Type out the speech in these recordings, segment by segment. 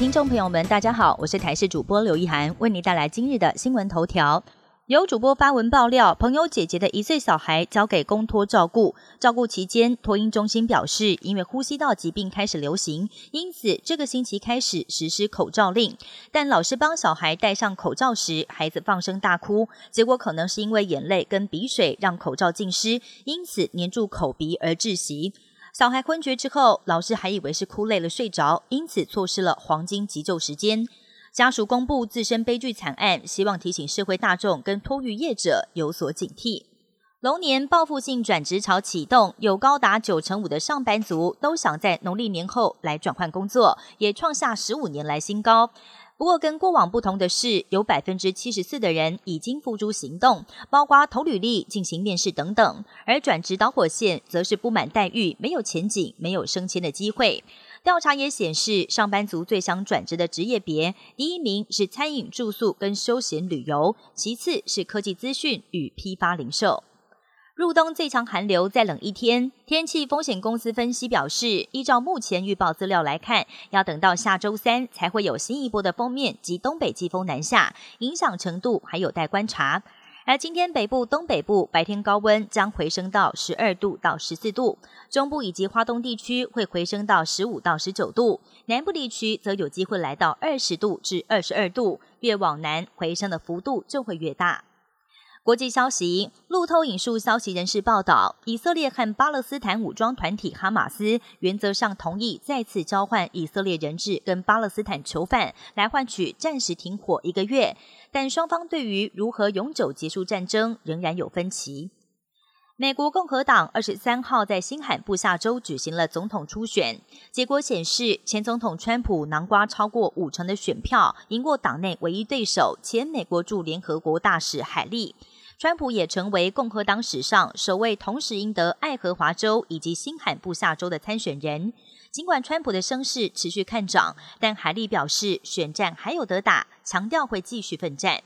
听众朋友们，大家好，我是台视主播刘一涵，为您带来今日的新闻头条。有主播发文爆料，朋友姐姐的一岁小孩交给公托照顾，照顾期间，托婴中心表示，因为呼吸道疾病开始流行，因此这个星期开始实施口罩令。但老师帮小孩戴上口罩时，孩子放声大哭，结果可能是因为眼泪跟鼻水让口罩浸湿，因此黏住口鼻而窒息。小孩昏厥之后，老师还以为是哭累了睡着，因此错失了黄金急救时间。家属公布自身悲剧惨案，希望提醒社会大众跟托育业者有所警惕。龙年报复性转职潮启动，有高达九成五的上班族都想在农历年后来转换工作，也创下十五年来新高。不过，跟过往不同的是，有百分之七十四的人已经付诸行动，包括投履历、进行面试等等。而转职导火线则是不满待遇、没有前景、没有升迁的机会。调查也显示，上班族最想转职的职业别，第一名是餐饮、住宿跟休闲旅游，其次是科技资讯与批发零售。入冬最强寒流再冷一天，天气风险公司分析表示，依照目前预报资料来看，要等到下周三才会有新一波的锋面及东北季风南下，影响程度还有待观察。而今天北部、东北部白天高温将回升到十二度到十四度，中部以及华东地区会回升到十五到十九度，南部地区则有机会来到二十度至二十二度，越往南回升的幅度就会越大。国际消息，路透引述消息人士报道，以色列和巴勒斯坦武装团体哈马斯原则上同意再次交换以色列人质跟巴勒斯坦囚犯，来换取暂时停火一个月。但双方对于如何永久结束战争仍然有分歧。美国共和党二十三号在新罕布夏州举行了总统初选，结果显示，前总统川普囊瓜超过五成的选票，赢过党内唯一对手前美国驻联合国大使海利。川普也成为共和党史上首位同时赢得爱荷华州以及新罕布夏州的参选人。尽管川普的声势持续看涨，但海利表示选战还有得打，强调会继续奋战。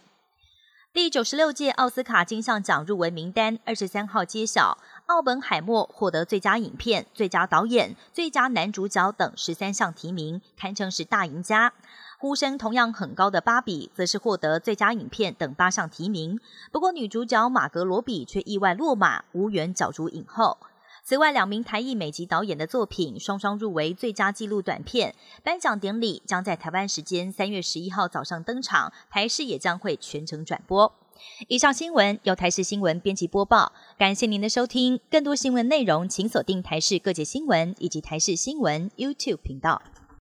第九十六届奥斯卡金像奖入围名单二十三号揭晓，奥本海默获得最佳影片、最佳导演、最佳男主角等十三项提名，堪称是大赢家。呼声同样很高的芭比，则是获得最佳影片等八项提名。不过女主角马格罗比却意外落马，无缘角逐影后。此外，两名台裔美籍导演的作品双双入围最佳纪录短片。颁奖典礼将在台湾时间三月十一号早上登场，台视也将会全程转播。以上新闻由台视新闻编辑播报，感谢您的收听。更多新闻内容，请锁定台视各界新闻以及台视新闻 YouTube 频道。